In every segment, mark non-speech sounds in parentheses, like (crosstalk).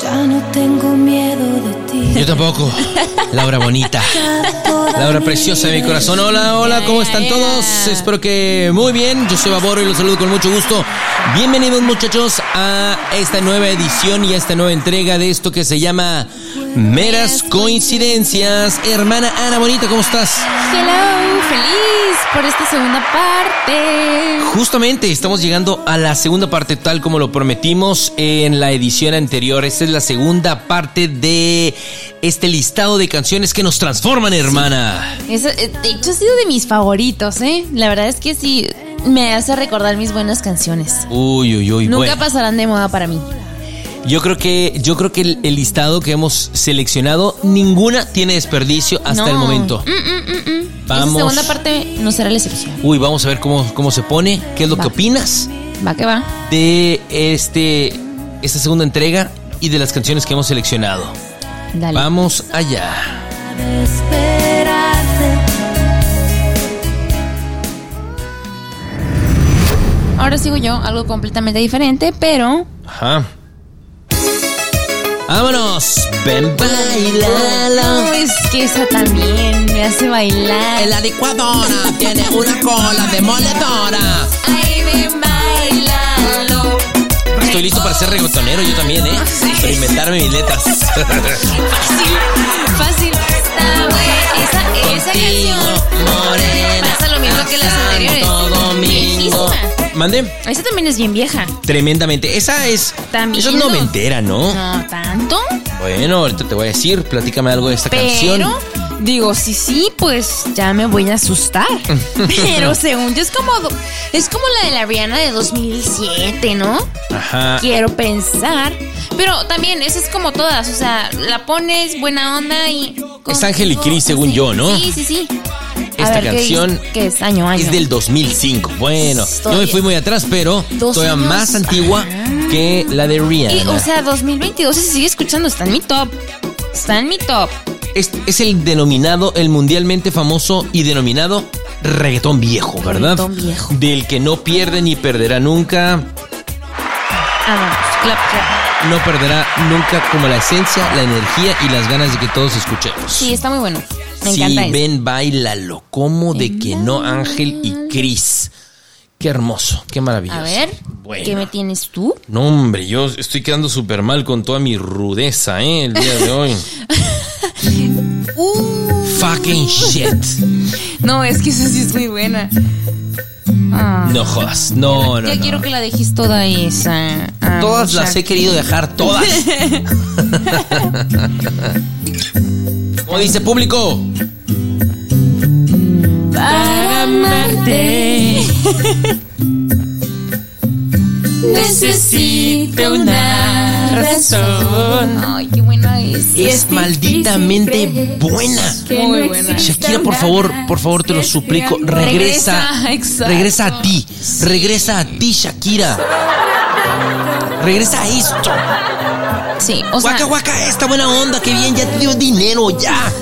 Ya no tengo miedo de ti. Yo tampoco. Laura bonita. Laura preciosa de mi corazón. Hola, hola, ¿cómo están todos? Espero que muy bien. Yo soy Baboro y los saludo con mucho gusto. Bienvenidos muchachos a esta nueva edición y a esta nueva entrega de esto que se llama Meras Coincidencias. Hermana Ana Bonita, ¿cómo estás? Hello, feliz por esta segunda parte. Justamente estamos llegando a la segunda parte tal como lo prometimos en la edición anterior. Esta es la segunda parte de este listado de canciones que nos transforman, hermana. Eso, eh, de hecho, ha sido de mis favoritos, ¿eh? La verdad es que sí, me hace recordar mis buenas canciones. Uy, uy, uy. Nunca bueno. pasarán de moda para mí. Yo creo que, yo creo que el, el listado que hemos seleccionado, ninguna tiene desperdicio hasta No. el momento. Mm, mm, mm, mm. Vamos. Esta segunda parte no será la excepción. Uy, vamos a ver cómo, cómo se pone. ¿Qué es lo Va. que opinas Va que va. de este, esta segunda entrega y de las canciones que hemos seleccionado? Dale. Vamos allá. Ahora sigo yo, algo completamente diferente, pero Ajá. ¡Vámonos! ¡Ven, bailalo! no, es que esa también me hace bailar. La licuadora tiene una cola demoledora. Ay, ven, bailalo. Estoy listo para ser reggaetonero yo también, ¿eh? (laughs) Experimentarme mis letras. Fácil, fácil. Está buena. Esa, esa canción morena. Mismo que las anteriores. Viejísima. Esa también es bien vieja. Tremendamente. Esa es. También Esa es no. noventera, ¿no? No tanto. Bueno, ahorita te voy a decir. Platícame algo de esta Pero, canción. digo, sí, sí, pues ya me voy a asustar. (laughs) Pero según yo es como es como la de la Rihanna de 2007, ¿no? Ajá. Quiero pensar. Pero también, esa es como todas, o sea, la pones buena onda y... Es Ángel y Cris, según yo, ¿no? Sí, sí, sí. Esta ver, ¿qué canción es? Año, año. Es del 2005. Bueno, no me fui muy atrás, pero todavía años. más antigua que la de Rihanna. Y, o sea, 2022 se sigue escuchando, está en mi top. Está en mi top. es, es el denominado, el mundialmente famoso y denominado reggaetón viejo, ¿verdad? Reggaetón viejo. Del que no pierde ni perderá nunca, Ah, no, clap, clap. no perderá nunca como la esencia, la energía y las ganas de que todos escuchemos. Sí, está muy bueno. Me Sí, encanta eso. ven, bailalo. ¿Cómo de que no, Ángel y Cris? Qué hermoso, qué maravilloso. A ver, Bueno. ¿qué me tienes tú? No, hombre, yo estoy quedando súper mal con toda mi rudeza, ¿eh? El día de hoy. (laughs) Fucking shit. No, es que esa sí es muy buena. Ah. No jodas. No, no. ya no. quiero que la dejes toda esa. Ah, Todas las he querido dejar, todas. (laughs) (laughs) ¿Cómo dice público? Para amarte. (laughs) Necesito una razón. Ay, qué buena es. Es malditamente buena. Muy buena. Shakira, por favor, por favor, te lo suplico, regresa. Regresa. Regresa a ti. Regresa a ti, Shakira. Regresa a esto. Sí, o sea. Guaca, guaca, esta buena onda, qué bien, ya te dio dinero, ya.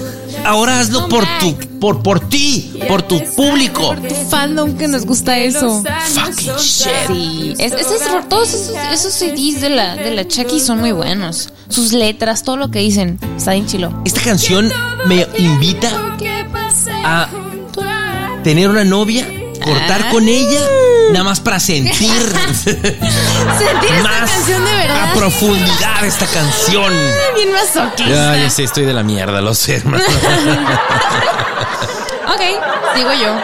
Ahora hazlo No, por Mac. tu, por, por ti, por tu público. Fandom que nos gusta eso. Fucking shit. Sí, es, es- es- todos esos, esos CDs de la, de la Chucky son muy buenos. Sus letras, todo lo que dicen, está bien chilo. Esta canción me invita a tener una novia, cortar Ah. con ella, nada más para sentir (laughs) Sentir esta más canción de verdad. a profundidad esta canción. Bien masoquista. Ya sé, estoy de la mierda, lo sé, hermano. (laughs) Ok, digo yo.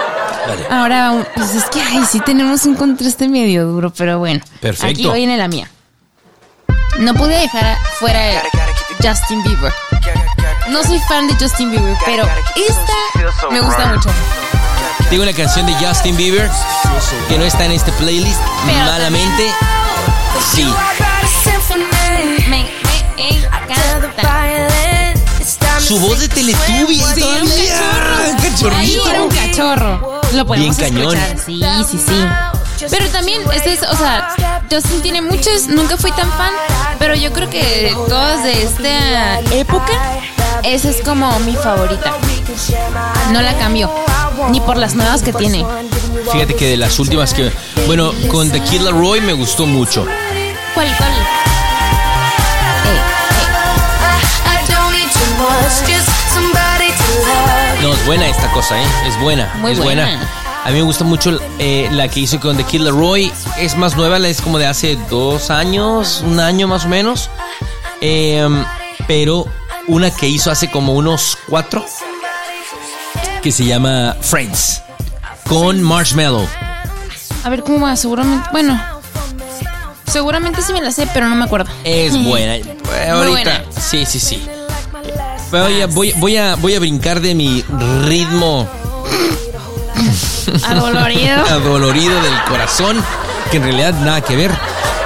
Dale. Ahora, pues es que, ay, sí tenemos un contraste medio duro, pero bueno. Perfecto. Aquí viene la mía. No pude dejar fuera el Justin Bieber. No soy fan de Justin Bieber, pero esta me gusta mucho. Tengo una canción de Justin Bieber que no está en este playlist, Pero malamente. Sí. Me, me encanta. Su voz de Teletubby todavía. Ahí era un cachorro. Lo podemos Bien cañón. escuchar. Sí, sí, sí. Pero también, este es, o sea, Justin tiene muchas, nunca fui tan fan, pero yo creo que todas de esta época, esa es como mi favorita. No la cambio, ni por las nuevas que tiene. Fíjate que de las últimas que. Bueno, con The Killer Roy me gustó mucho. ¿Cuál, cuál? Eh, No, es buena esta cosa, ¿eh? Es buena. Muy es buena. buena. A mí me gusta mucho eh, la que hizo con The Kid Leroy. Es más nueva, la es como de hace dos años, un año más o menos. Pero una que hizo hace como unos cuatro, que se llama Friends, con Marshmallow. A ver cómo va, seguramente. Bueno. Seguramente sí me la sé, pero no me acuerdo. Es (laughs) buena. Ahorita, buena. sí, sí, sí. Pero oye, voy, voy, a, voy a brincar de mi ritmo (laughs) Adolorido. (laughs) adolorido del corazón, que en realidad nada que ver.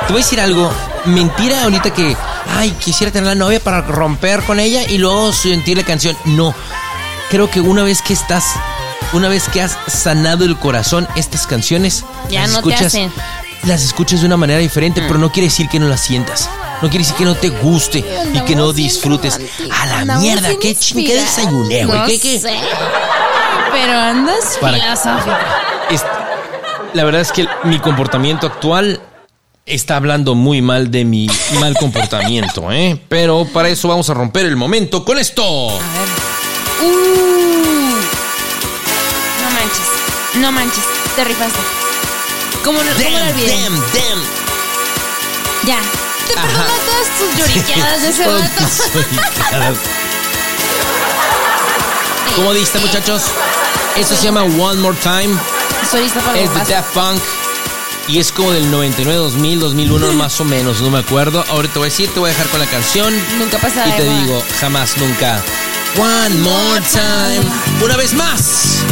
Te voy a decir algo, mentira ahorita que, ay, quisiera tener la novia para romper con ella y luego sentir la canción. No, creo que una vez que estás, una vez que has sanado el corazón, estas canciones, Ya las no te escuchas, hacen. las escuchas de una manera diferente, pero no quiere decir que no las sientas. No quiere decir que no te guste y que no disfrutes. A la Andamos mierda, qué chingada desayuné, güey. No ¿Qué, qué? sé. Pero andas Para- filosófico. La verdad es que mi comportamiento actual está hablando muy mal de mi mal comportamiento, ¿eh? Pero para eso vamos a romper el momento con esto. A ver. Uh. No manches. No manches. Te rifaste. ¿Cómo, no- cómo Damn, olvidé? damn, damn. Ya. Te perdono todas tus lloriqueadas de ese lloriqueadas. (laughs) ¿Cómo diste, muchachos? Esto se llama One More Time. Para Es de. Daft Punk. Y es como del 99, 2000, 2001 más o menos, no me acuerdo. Ahora te voy a decir, te voy a dejar con la canción. Nunca pasa Y te digo, jamás, nunca. One more time. Una vez más.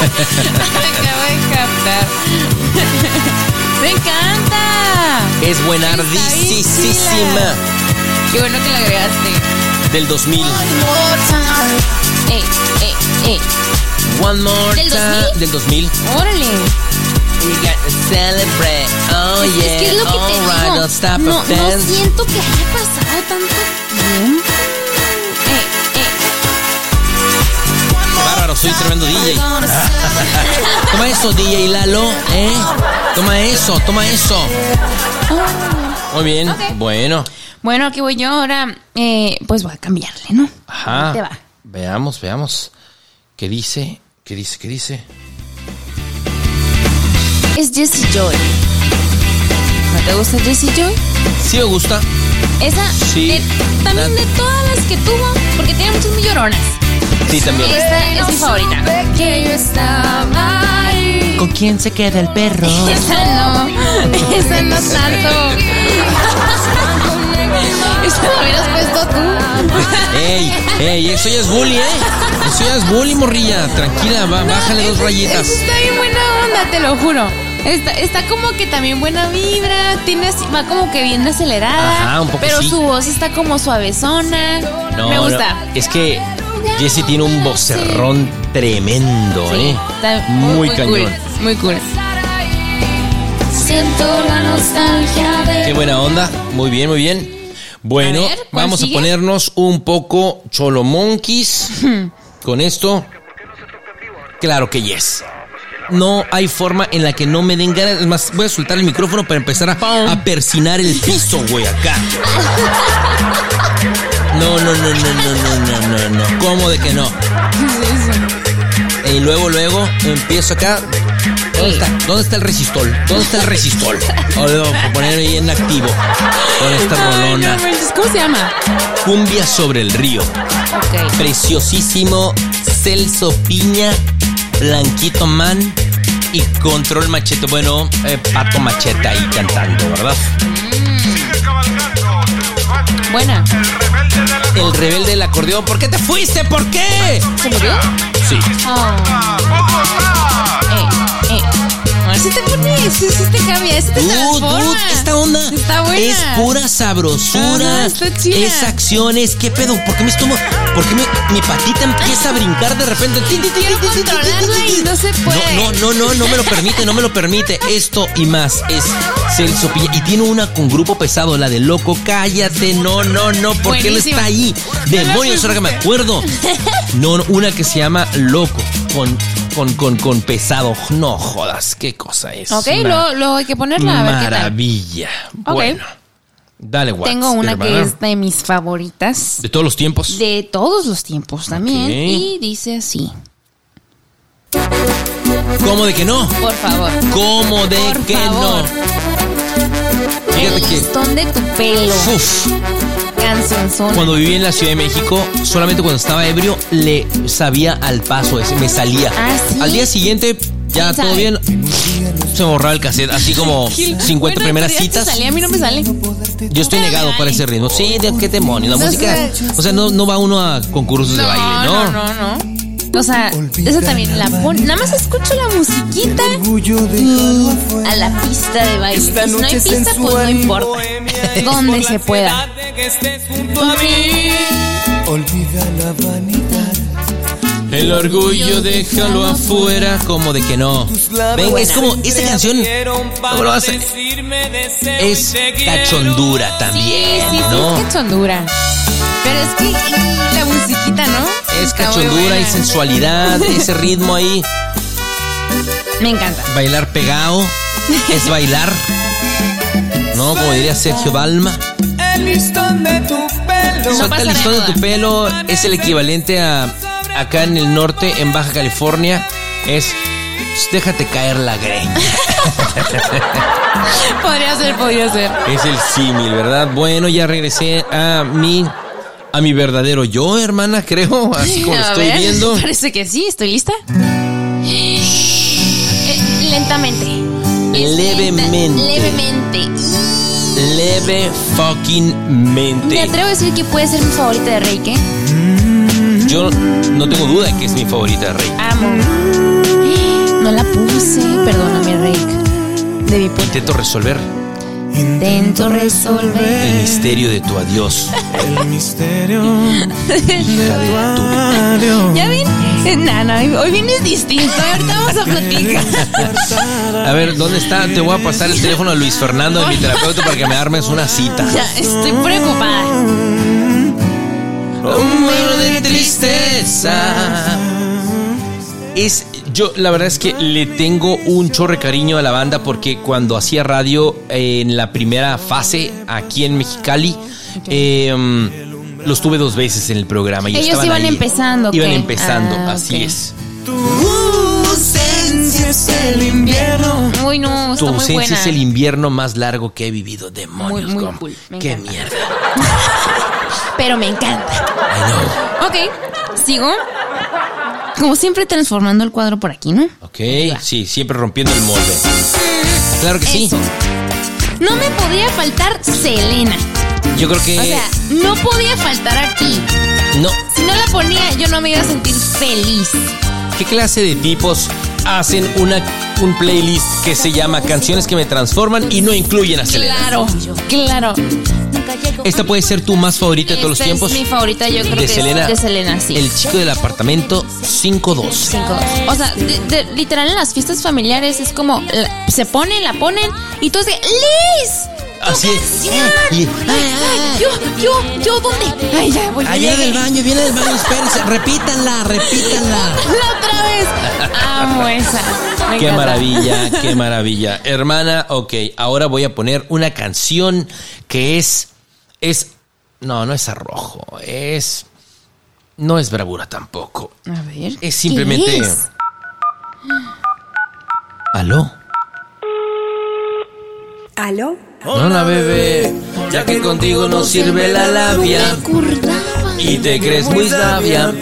Acabo de captar. Me encanta. Es buenardísima. Qué bueno que la agregaste. Del 2000. Eh, eh, eh. One more ¿Del time. 2000? Del 2000. Órale. We got to celebrate. Oh, es, yeah. es que es lo que te Alright, digo. don't stop no, no siento que haya pasado tanto tiempo. Soy tremendo DJ. (laughs) Toma eso, DJ Lalo, ¿eh? Toma eso, toma eso. Muy bien, bueno. Bueno, aquí voy yo ahora. Eh, pues voy a cambiarle, ¿no? Ajá. Te va. Veamos, veamos. ¿Qué dice? ¿Qué dice? ¿Qué dice? Es Jessie Joy. ¿No te gusta Jessie Joy? Sí me gusta. Esa, Sí. de- también La- de todas las que tuvo, porque tiene muchas muy lloronas. Sí, también. Esta es mi favorita. Que yo estaba ahí. ¿Con quién se queda el perro? (laughs) Esa no, esa no tanto. (laughs) Esa la hubieras puesto tú. ¡Ey! ¡Ey! Eso ya es bully, ¿eh? Eso ya es bully, morrilla. Tranquila, va, bájale dos rayitas. Está bien buena onda, te lo juro. Está, está como que también buena vibra, tiene así- va como que bien acelerada. Ajá, un poco Pero sí. su voz está como suavezona. No, Me no, gusta. Es que Jesse tiene un vocerrón tremendo, Sí, ¿eh? está Muy, cool, cañón. muy cool. Siento la nostalgia de Qué buena onda. Muy bien, muy bien. Bueno, A ver, ¿cuál vamos sigue? a ponernos un poco cholo monkeys (laughs) con esto. Claro que yes. No hay forma en la que no me den ganas. Es más, voy a soltar el micrófono para empezar a, a persinar el piso, güey, acá. No, no, no, no, no, no, no, no, no. ¿Cómo de que no? Y luego, luego empiezo acá. ¿Dónde está? ¿Dónde está el resistol? ¿Dónde está el resistol? Voy a poner ahí en activo con esta rolona. ¿Cómo se llama? Cumbia sobre el río. Ok. Preciosísimo Celso Piña, Blanquito Man y Control Machete. Bueno, eh, Pato Machete ahí cantando, ¿verdad? Buena. El rebelde del acordeón. ¿Por qué te fuiste? ¿Por qué? ¿Se murió? Sí. Oh. Eh, eh. Sí te pones, sí, sí te cambia, sí te Dude, dude, esta onda Está buena. es pura sabrosura. Está chida. Es acciones. ¿Qué pedo? ¿Por qué me estomo? ¿Por qué mi, mi patita empieza a brincar de repente? Quiero controlarla y no se puede. No, no, no, no, no me lo permite, no me lo permite. Esto y más es Celso Piña. Y tiene una con grupo pesado, la de Loco. Cállate, no, no, no. ¿Por qué no Buenísima. está ahí? Demonios, ahora que me acuerdo. No, no, una que se llama Loco. Con, con, con, con pesado. No jodas, qué cosa es. Ok, luego hay que ponerla a ver qué tal. Maravilla. Ok. Bueno. Dale, Watts, Tengo una que es de mis favoritas De todos los tiempos. de todos los tiempos también. Y dice así. ¿Cómo de que no? Por favor. ¿Cómo de Por que favor. no? Fíjate El que. listón de tu pelo. Uf, Cuando viví en la Ciudad de México, solamente cuando estaba ebrio le sabía al paso ese, me salía. ¿Ah, sí? Al día siguiente, ya ¿Quién todo sabe? bien. Se borraba el cassette, así como (laughs) 50 Bueno, primeras citas. salía, a mí no me sale. Yo estoy negado para ese ritmo. Sí, de qué demonio. La No música. sé. O sea, no, no va uno a concursos de baile, ¿no? no, no, no. O sea, esa también la pon. Nada más escucho la musiquita y a la pista de baile. Si no hay pista, pues no importa. Donde se pueda. Olvida la vanidad. El orgullo déjalo afuera, como de que no. Ven, es como esta canción. ¿cómo lo vas a- Es cachondura Sí, también, sí, sí, ¿no? es cachondura. Pero es que y la musiquita, ¿no? Es cachondura y sensualidad, (laughs) ese ritmo ahí. Me encanta. Bailar pegado es bailar. ¿No? Como diría Sergio Balma. El listón de tu pelo. Suelta el listón de nada. tu pelo es el equivalente a acá en el norte, en Baja California, es pues, déjate caer la greña. (laughs) Podría ser, podría ser. Es el símil, ¿verdad? Bueno, ya regresé a mi a mi verdadero yo, hermana, creo, así como (laughs) lo estoy ver, viendo. (laughs) Parece que sí, estoy lista. (gasps) Eh, lentamente. Es Levemente. levemente. Leve fucking mente. Me atrevo a decir que puede ser mi favorita de Reiki. Yo no tengo duda de que es mi favorita, Rey. Amo. (gasps) No la puse, perdóname, Reik. Debí poner. Intento resolver Intento el resolver. misterio de tu adiós. El misterio Hija de tu adiós. ¿Ya ven? No, no, hoy vienes distinto. Ahorita vamos a platicar. A ver, ¿dónde está? Te voy a pasar el teléfono a Luis Fernando de mi terapeuta para que me armes una cita. Ya, estoy preocupada. Un vuelo de tristeza. Es, yo la verdad es que le tengo un chorre cariño a la banda porque cuando hacía radio eh, en la primera fase aquí en Mexicali, eh, mm, los tuve dos veces en el programa. Y Ellos iban ahí. empezando, Iban ¿qué? empezando, Ah, así ok. es. Tu ausencia es el invierno. Uy, no, Tu está muy ausencia buena. es el invierno más largo que he vivido. Demonios, Muy, cool. Qué encanta. mierda. (laughs) Pero me encanta. I know. Ok, sigo. Como siempre, transformando el cuadro por aquí, ¿no? Ok, sí, siempre rompiendo el molde. Claro que sí. Eso. No me podía faltar Selena. Yo creo que O sea, no podía faltar aquí. no. Si no la ponía, yo no me iba a sentir feliz. ¿Qué clase de tipos hacen una un playlist que se llama Canciones que me transforman y no incluyen a Selena? Claro, claro. Esta puede ser tu más favorita de todos los tiempos. Es mi favorita, yo creo de que Selena. es de Selena, sí. El chico del apartamento 5-2. Cinco. O sea, de- de- literal en las fiestas familiares es como la- se ponen, la ponen y todos de ¡Liz! ¡Tu Así es. Y- Ay, ay, yo, yo, yo, ¿dónde? Ay, ya voy. ya Ahí viene del baño, viene del baño, espérense, repítanla, repítanla. La otra vez. Amo esa. Me Qué encanta. maravilla, qué (laughs) maravilla. Hermana, ok, ahora voy a poner una canción que es. Es. No, no es arrojo. Es. No es bravura tampoco. A ver. Es simplemente. ¿qué es? ¿Aló? ¿Aló? Hola, bebé. Ya que contigo no sirve la labia y te crees muy sabia,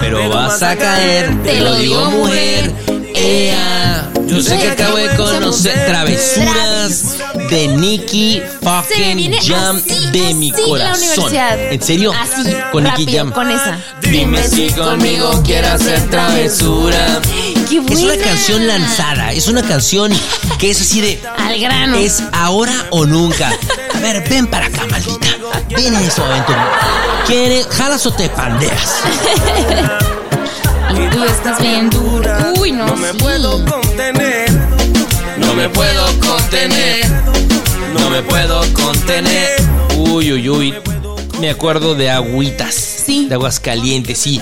pero vas a caer. Te lo digo, mujer. Ea. Yo sé que acabo de conocer travesuras de Nicky fucking Jam de mi corazón. ¿En serio? Así. Con Nicky Jam. Con esa. Dime si conmigo quieres hacer travesura. Es una canción lanzada, es una canción que es así de. Al grano. Es ahora o nunca. A ver, ven para acá, maldita. Ven en ese momento. ¿Quieres? ¿Jalas o te pandeas? (laughs) Tú estás bien dura. Uy, no. No me sí. puedo contener. No me puedo contener. No me puedo contener. Uy, uy, uy. Me acuerdo de agüitas. Sí. De Aguascalientes, sí.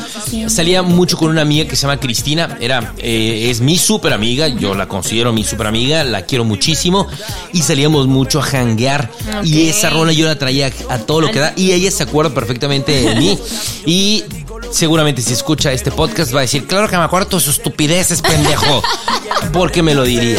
Salía mucho con una amiga que se llama Cristina. Era, eh, es mi súper amiga. Yo la considero mi súper amiga. La quiero muchísimo. Y salíamos mucho a janguear. Y esa rola yo la traía a todo lo que da. Y ella se acuerda perfectamente de mí. (laughs) Y seguramente si escucha este podcast va a decir, claro que me acuerdo de tus estupideces, pendejo. Porque me lo diría.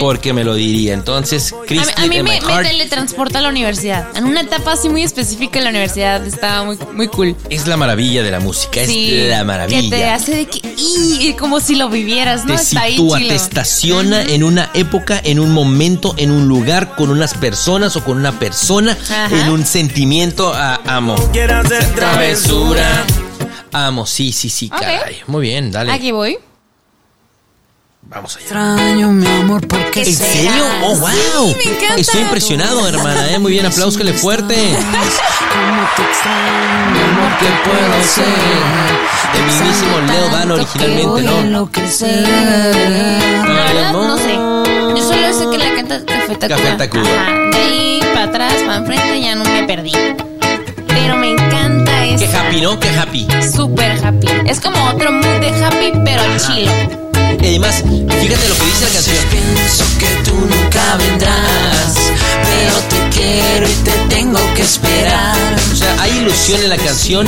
Porque me lo diría. Entonces, A mí, Cristina a mí me, me teletransporta a la universidad. En una etapa así muy específica en la universidad. Estaba muy, muy cool. es la maravilla de la música. Es la maravilla. Que te hace de que. ¡y! como si lo vivieras, ¿no? te Está ahí sitúa, chilo. te estaciona en una época, en un momento, en un lugar, con unas personas o con una persona, Ajá. en un sentimiento. Ah, amo. Quiero hacer travesura. Amo, sí, sí, sí, caray. Muy bien, dale. Aquí voy. Vamos allá. Extraño mi amor porque ¿En serio? ¡Oh, wow! me encanta. Estoy impresionado, hermana. ¿eh? Muy bien, (laughs) aplauscale fuerte. Cómo te extraño, Amor, ¿qué puedo ser? De mismísimo Leo Dan originalmente, ¿no? enloquecer. La verdad, no sé. Yo solo sé que la canta Café Tacuba. Café Tacuba. Ajá. De ahí para atrás, para enfrente, ya no me perdí. Qué happy, ¿no? Qué happy. súper happy. Es como otro mood de happy, pero chilo. Y además, fíjate lo que dice la canción. Pienso que tú nunca vendrás, pero te quiero y te tengo que esperar. O sea, hay ilusión en la canción,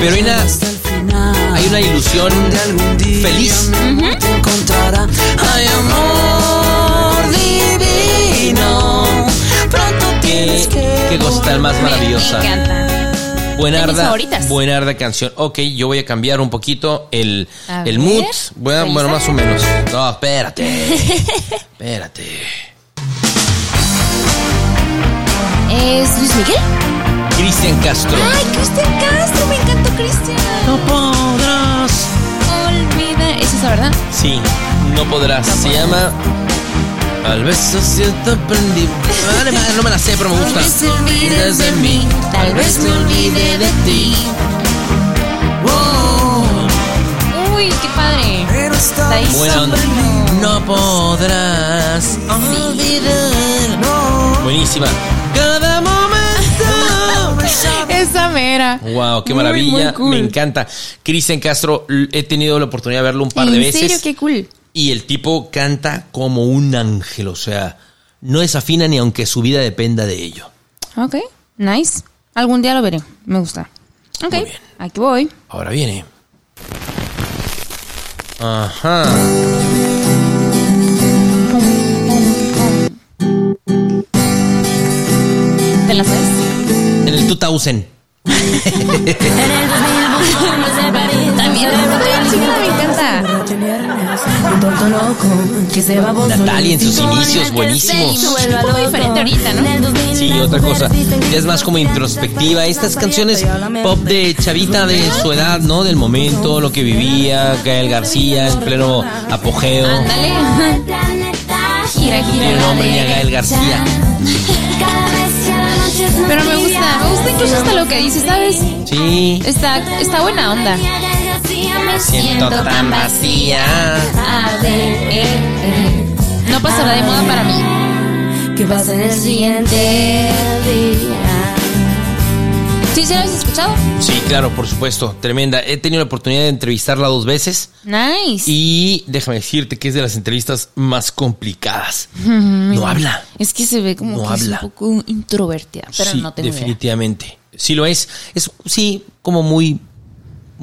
pero hay una, hay una ilusión de algún día feliz. mi amor te encontrará. Ay, amor divino. Pronto Qué, tienes que qué cosa tan más maravillosa. Me encanta. Buenarda, buenarda canción. Ok, yo voy a cambiar un poquito el, A el ver. mood. Bueno, bueno, más o menos. No, espérate. (laughs) espérate. ¿Es Luis Miguel? Cristian Castro. Ay, Cristian Castro, me encantó Cristian. No podrás. Olvida. Es esa, ¿verdad? Sí, no podrás. Se llama. Al beso siento aprendí. Vale, vale, no me la sé, pero me gusta. Tal vez olvides de mí, tal vez me olvide de ti. Uy, qué padre. Pero está Está ahí Buena onda. súper- No podrás olvidar. Buenísima. Cada momento. Esa mera. Wow, qué maravilla. muy cool. Me encanta. Cristian Castro, he tenido la oportunidad de verlo un par de ¿En veces. serio? Qué cool. Y el tipo canta como un ángel, o sea, no desafina ni aunque su vida dependa de ello. Ok, nice. Algún día lo veré. Me gusta. Ok, Muy bien. aquí voy. Ahora viene. Ajá. ¿Te la sabes? En el 2000. (laughs) (laughs) También. Sí, me encanta. Natalia en sus inicios, buenísimos. Un poco diferente ahorita, ¿no? Sí, otra cosa. Ya es más como introspectiva. Estas canciones pop de chavita de su edad, ¿no? Del momento, lo que vivía, Gael García en pleno apogeo. Ándale. Gira, el nombre ni a Gael García. Pero me gusta, me gusta incluso hasta lo que dice, ¿sabes? Sí. Está, está buena onda. Me siento tan vacía. Eh, eh. No pasará de moda para mí. ¿Qué pasa en el siguiente día? ¿Sí, sí lo has escuchado? Sí, claro, por supuesto. Tremenda. He tenido la oportunidad de entrevistarla dos veces. Nice. Y déjame decirte que es de las entrevistas más complicadas. No habla. Es que se ve como No que habla. es un poco introvertida, pero sí, no tengo idea. definitivamente. Sí lo es. Es, sí, como muy,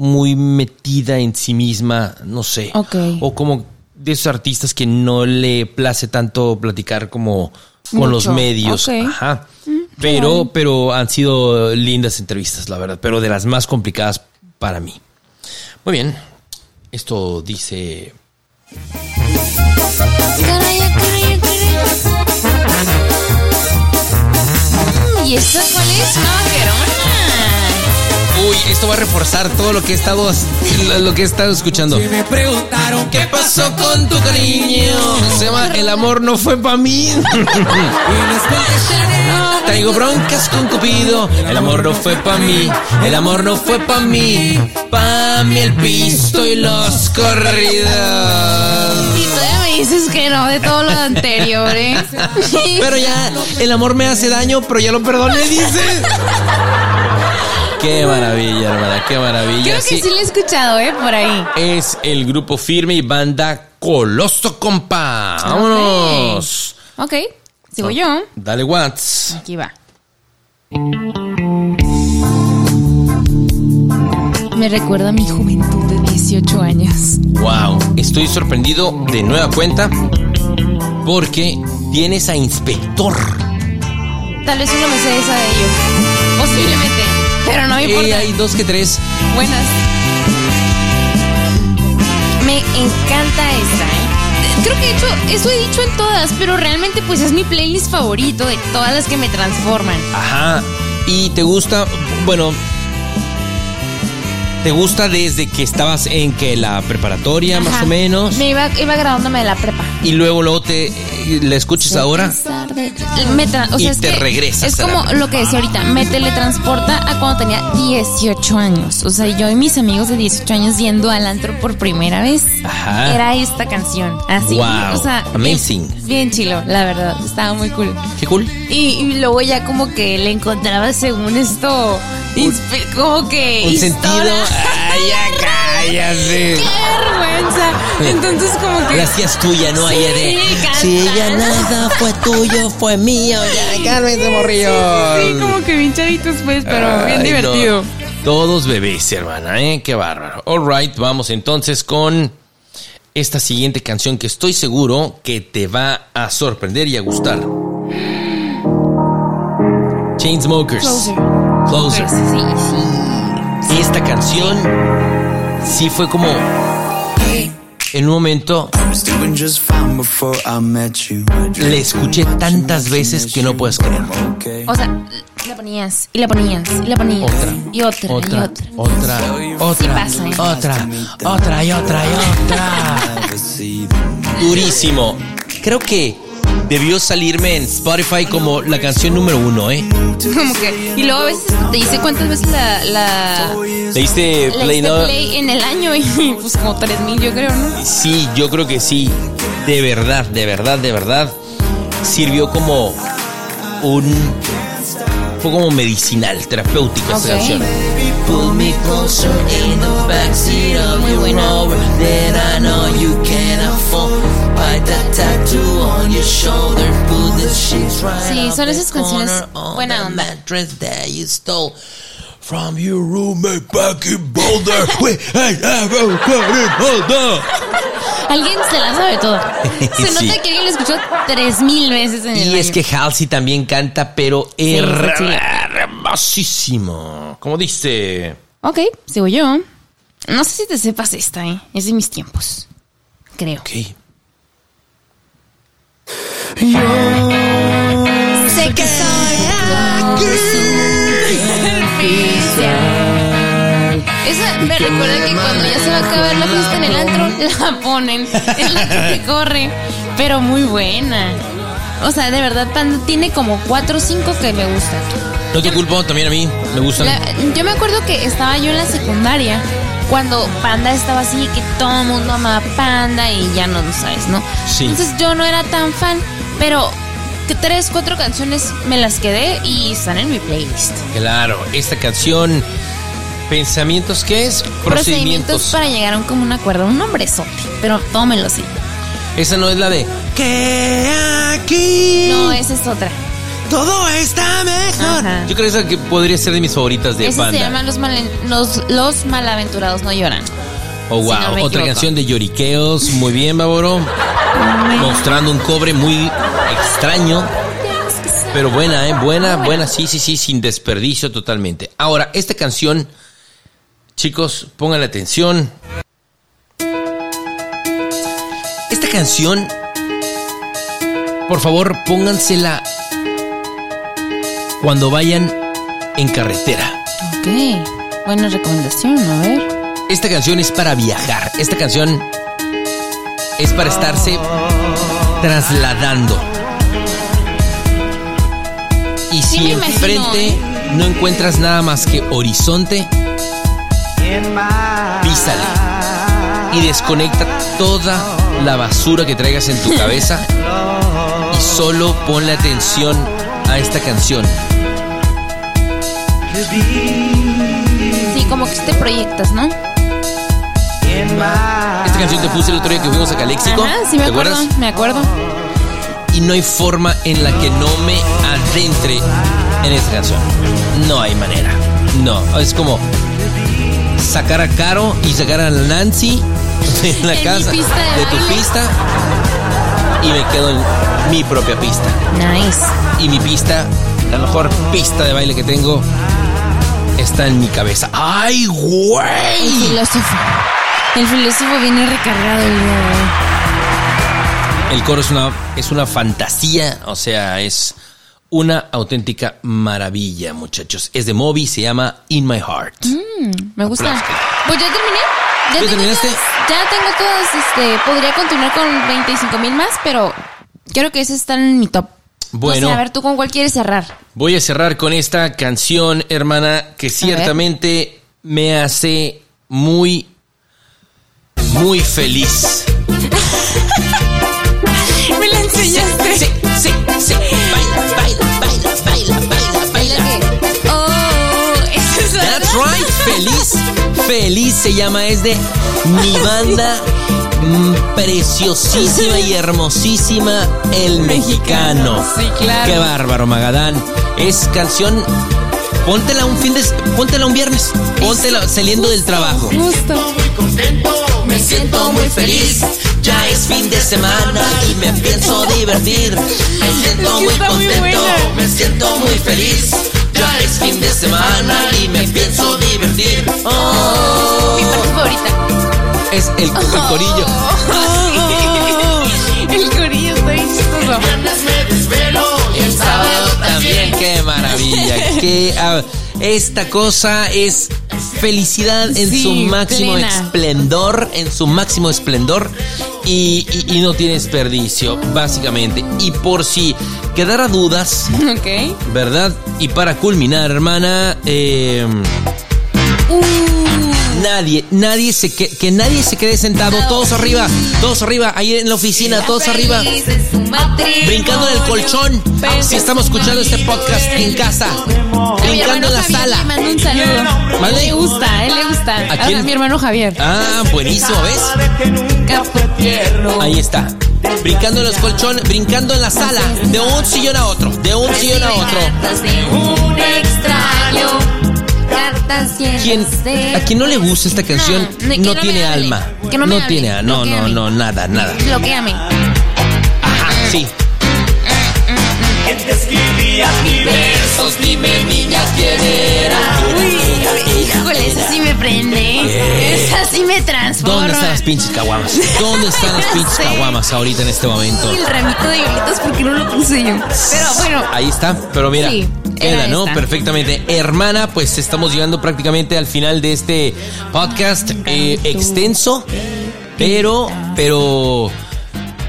muy metida en sí misma, no sé. O como de esos artistas que no le place tanto platicar como con los medios. Ok. Mm, Ajá. Pero, pero han sido lindas entrevistas, la verdad. Pero de las más complicadas para mí. Muy bien. Esto dice. ¿Y cuál es? No. Uy, esto va a reforzar todo lo que he estado, (laughs) lo- que he estado escuchando. Me preguntaron ¿Qué pasó con tu cariño? Se llama El amor no fue para mí. (laughs) Traigo broncas con Cupido. El amor no fue para mí. El amor no fue para mí. Pa' mí el pisto y los corridos. Y todavía me dices que no de todo lo anterior, ¿eh? Pero ya, el amor me hace daño, pero ya lo perdoné, dice. (laughs) Qué maravilla, hermana, qué maravilla. Creo que sí. lo he escuchado, ¿eh? Por ahí. Es el grupo firme y banda Coloso, compa. Vámonos. Ok, sigo yo. Dale, Watts. Aquí va. Me recuerda a mi juventud de 18 años. Wow, estoy sorprendido de nueva cuenta porque tienes a Inspector. Tal vez uno me sé esa de ellos. Posiblemente. Pero no me importa. Eh, hay dos que tres. Buenas. Me encanta esta, ¿eh? Creo que de hecho, eso he dicho en todas, pero realmente pues es mi playlist favorito de todas las que me transforman. Ajá. ¿Y te gusta? Bueno, ¿Te gusta desde que estabas en que la preparatoria, Ajá. más o menos? Me iba, iba graduándome de la prepa. Y luego luego te la escuchas ahora. Me o sea, Y es te que regresas Es la como lo que decía ahorita, me teletransporta a cuando tenía 18 años. O sea, yo y mis amigos de 18 años yendo al antro por primera vez. Ajá. Era esta canción. Así. Wow, O sea, amazing. Bien, bien chilo, la verdad. Estaba muy cool. Qué cool. Y, y luego ya como que le encontraba según esto, como que... Un historia. sentido. Ay, ya cállate. ¡Qué vergüenza! Entonces como que... La hacías tuya, ¿no? Sí, Ayer. Si ya cantando. nada fue tuyo, fue mío. Ya, cálmese, morrillo. Sí, como que bien chavitos pues, pero bien divertido. no. Todos bebés, hermana, ¿eh? Qué bárbaro. All right, vamos entonces con esta siguiente canción que estoy seguro que te va a sorprender y a gustar. Chainsmokers. Closer. Closer. Pues, sí, sí. Esta canción sí fue como en un momento le escuché tantas veces que no puedes creer. O sea, la ponías, y la ponías, y la ponías. Otra, y otra, otra, y otra. otra, otra, pasa, ¿eh? otra, otra y otra y otra. (laughs) Durísimo. Creo que debió salirme en Spotify como la canción número uno, ¿eh? Como que. Y luego a veces te dice cuántas veces la. la Le diste la play, ¿no? play en el año y (laughs) pues como 3000 yo creo, ¿no? Sí, yo creo que sí. De verdad, de verdad, de verdad. Sirvió como un. Fue como medicinal, terapéutico esta Ok. canción. Pull me closer in the backseat of Muy your Sí, son the esas canciones buena onda. mattress that you stole. From your roommate back in Boulder. (laughs) Alguien se la sabe todo. (laughs) Se Sí. nota que alguien lo escuchó 3000 veces en el Y año. es que Halsey también canta, pero chila. hermosísimo. Como dice. Ok, sigo yo. No sé si te sepas esta, ¿eh? Es de mis tiempos. Creo. Ok. Sé que soy superficial. Esa me recuerda que cuando ya se va a acabar la fiesta en el antro, (laughs) la ponen. Es la que te (laughs) corre. Pero muy buena. O sea, de verdad, Panda tiene como cuatro o cinco que me gustan. No te culpo, también a mí me gustan. La- yo me acuerdo que estaba yo en la secundaria cuando Panda estaba así, que todo el mundo amaba Panda y ya no lo sabes, ¿no? Sí. Entonces yo no era tan fan, pero tres, cuatro canciones me las quedé y están en mi playlist. Claro, esta canción. ¿Pensamientos qué es? Procedimientos para llegar a un común acuerdo. Un nombrezote, pero tómelo así. Esa no es la de. Que aquí. No, esa es otra. Todo está mejor. Ajá. Yo creo que esa que podría ser de mis favoritas de Esa banda. se llama los, los, los malaventurados no lloran. Oh, si wow. no Otra canción de lloriqueos. Muy bien, Baboro. Mostrando un cobre muy extraño. Pero buena, ¿eh? Buena, buena. Sí, sí, sí. Sin desperdicio totalmente. Ahora, esta canción. Chicos, pongan atención. Esta canción. Por favor, póngansela cuando vayan en carretera. Ok, buena recomendación, a ver. Esta canción es para viajar. Esta canción es para estarse trasladando. Y Sí si imagino, enfrente ¿eh? no encuentras nada más que horizonte, písale y desconecta toda la basura que traigas en tu cabeza y solo ponle atención a esta canción. como que te proyectas, ¿no? Esta canción te puse el otro día que fuimos a Caléxico. Ajá, sí me ¿Te acuerdo, acuerdas? me acuerdo. Y no hay forma en la que no me adentre en esta canción. No hay manera. No, es como sacar a Caro y sacar a Nancy de (laughs) la En casa, pista de tu pista, y me quedo en mi propia pista. Nice. Y mi pista, la mejor pista de baile que tengo, está en mi cabeza. ¡Ay, El güey! filósofo. El filósofo viene recargado el día. El coro es una, es una fantasía, o sea, es una auténtica maravilla, muchachos. Es de Moby, se llama In My Heart. Me gusta. Aplausos. Pues ya terminé. ¿Ya terminaste? todas- ya tengo todas, este, podría continuar con 25 mil más, pero creo que esas están en mi top. Bueno. A ver, ¿tú con cuál quieres cerrar? Voy a cerrar con esta canción, hermana, que ciertamente me hace muy, muy feliz. Me la enseñaste. Sí, sí, sí. Baila, baila, baila, baila, baila, Baila. Oh, esa es That's right, feliz. Feliz se llama, es de mi banda mm, preciosísima y hermosísima, El Mexicano. Sí, claro. Qué bárbaro, Magadán. Es canción. Póntela un fin de. Póntela un viernes. Póntela saliendo del trabajo. Justo. Me siento muy feliz, ya es fin de semana y me pienso divertir. Me siento muy muy contento, me siento muy feliz, ya es fin de semana y me pienso divertir. Oh, Mi parte favorita. Es el, el corillo. (laughs) El corillo está chistoso. También. Qué maravilla. Qué, ah, esta cosa es felicidad en Sí, su máximo plena. esplendor, en su máximo esplendor y, y- y no tiene desperdicio, básicamente. Y por si quedara dudas, Ok. ¿verdad? Y para culminar, hermana, eh, nadie, nadie se que, que nadie se quede sentado, todos arriba, todos arriba, ahí en la oficina, todos arriba. Brincando en el colchón, si estamos escuchando este podcast en casa, brincando en la sala. Mando un saludo. ¿Mande? Le gusta, a él le gusta. ¿A quién? A mi hermano Javier. Ah, buenísimo, ¿ves? Ahí está. Brincando en los colchones, brincando en la sala, de un sillón a otro, de un sillón a otro. Cartas ¿Quién, a quien no le gusta esta canción No, no no tiene alma. que no me hable, tiene, no, no, bloquéame. no, nada, nada. Bloquéame. Ajá, sí. Besos, dime niña quién era. Uy, híjole, esa sí me prende. Esa sí me transforma. ¿Dónde están las pinches caguamas? ¿Dónde están las (laughs) pinches caguamas ahorita en este momento? El ramito de violetas porque no lo puse yo. Pero bueno. Ahí está, pero mira, Sí, queda, ¿no? Perfectamente. Hermana, pues estamos llegando prácticamente al final de este podcast eh, extenso, pero, pero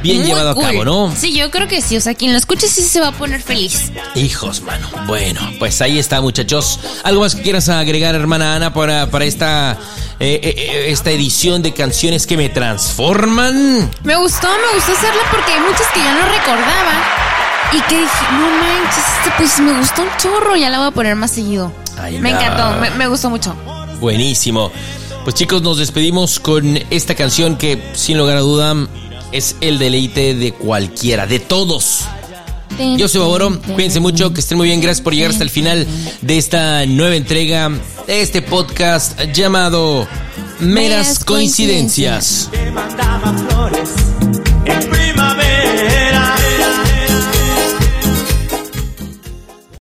bien muy llevado cool. a cabo, ¿no? Sí, yo creo que sí. O sea, quien lo escuche sí se va a poner feliz. Hijos, mano. Bueno, pues ahí está, muchachos. ¿Algo más que quieras agregar, hermana Ana, para, para esta, eh, eh, eh, esta edición de canciones que me transforman? Me gustó, me gustó hacerla porque hay muchas que ya no recordaba. Y que dije, no manches, este, pues me gustó un chorro, ya la voy a poner más seguido. Ay, me no. encantó, me, me gustó mucho. Buenísimo. Pues chicos, nos despedimos con esta canción que, sin lugar a duda, es el deleite de cualquiera, de todos. Yo soy Baboro, cuídense mucho, que estén muy bien, gracias por llegar hasta el final de esta nueva entrega de este podcast llamado Meras Coincidencias. coincidencias. Te mandaba flores